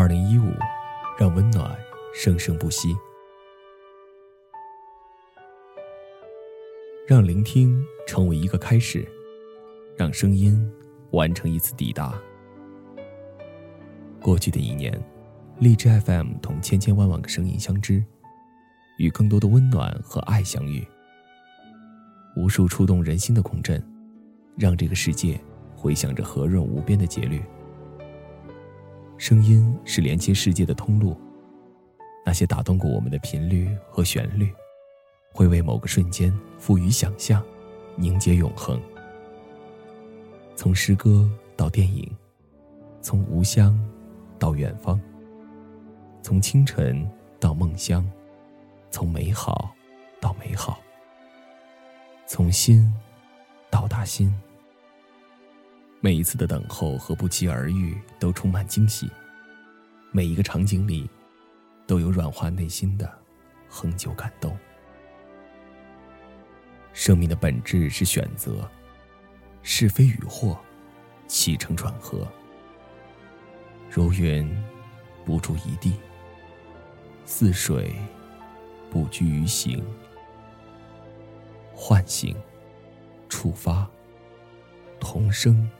二零一五，让温暖生生不息，让聆听成为一个开始，让声音完成一次抵达。过去的一年，荔枝 FM 同千千万万个声音相知，与更多的温暖和爱相遇。无数触动人心的共振，让这个世界回响着和润无边的节律。声音是连接世界的通路，那些打动过我们的频率和旋律，会为某个瞬间赋予想象，凝结永恒。从诗歌到电影，从无乡到远方，从清晨到梦乡，从美好到美好，从心到达心。每一次的等候和不期而遇都充满惊喜，每一个场景里，都有软化内心的恒久感动。生命的本质是选择，是非与祸，起承转合。如云，不住一地；似水，不拘于形。唤醒，触发，同生。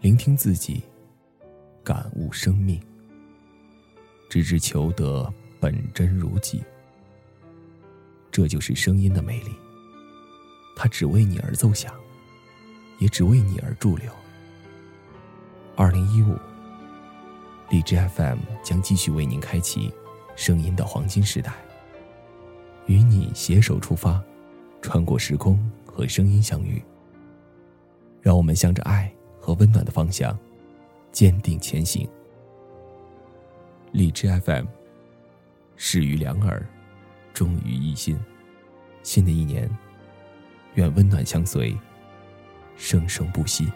聆听自己，感悟生命，直至求得本真如己。这就是声音的魅力。它只为你而奏响，也只为你而驻留。二零一五，荔枝 FM 将继续为您开启声音的黄金时代，与你携手出发，穿过时空和声音相遇。让我们向着爱和温暖的方向坚定前行。荔枝 FM，始于两耳，终于一心。新的一年，愿温暖相随，生生不息。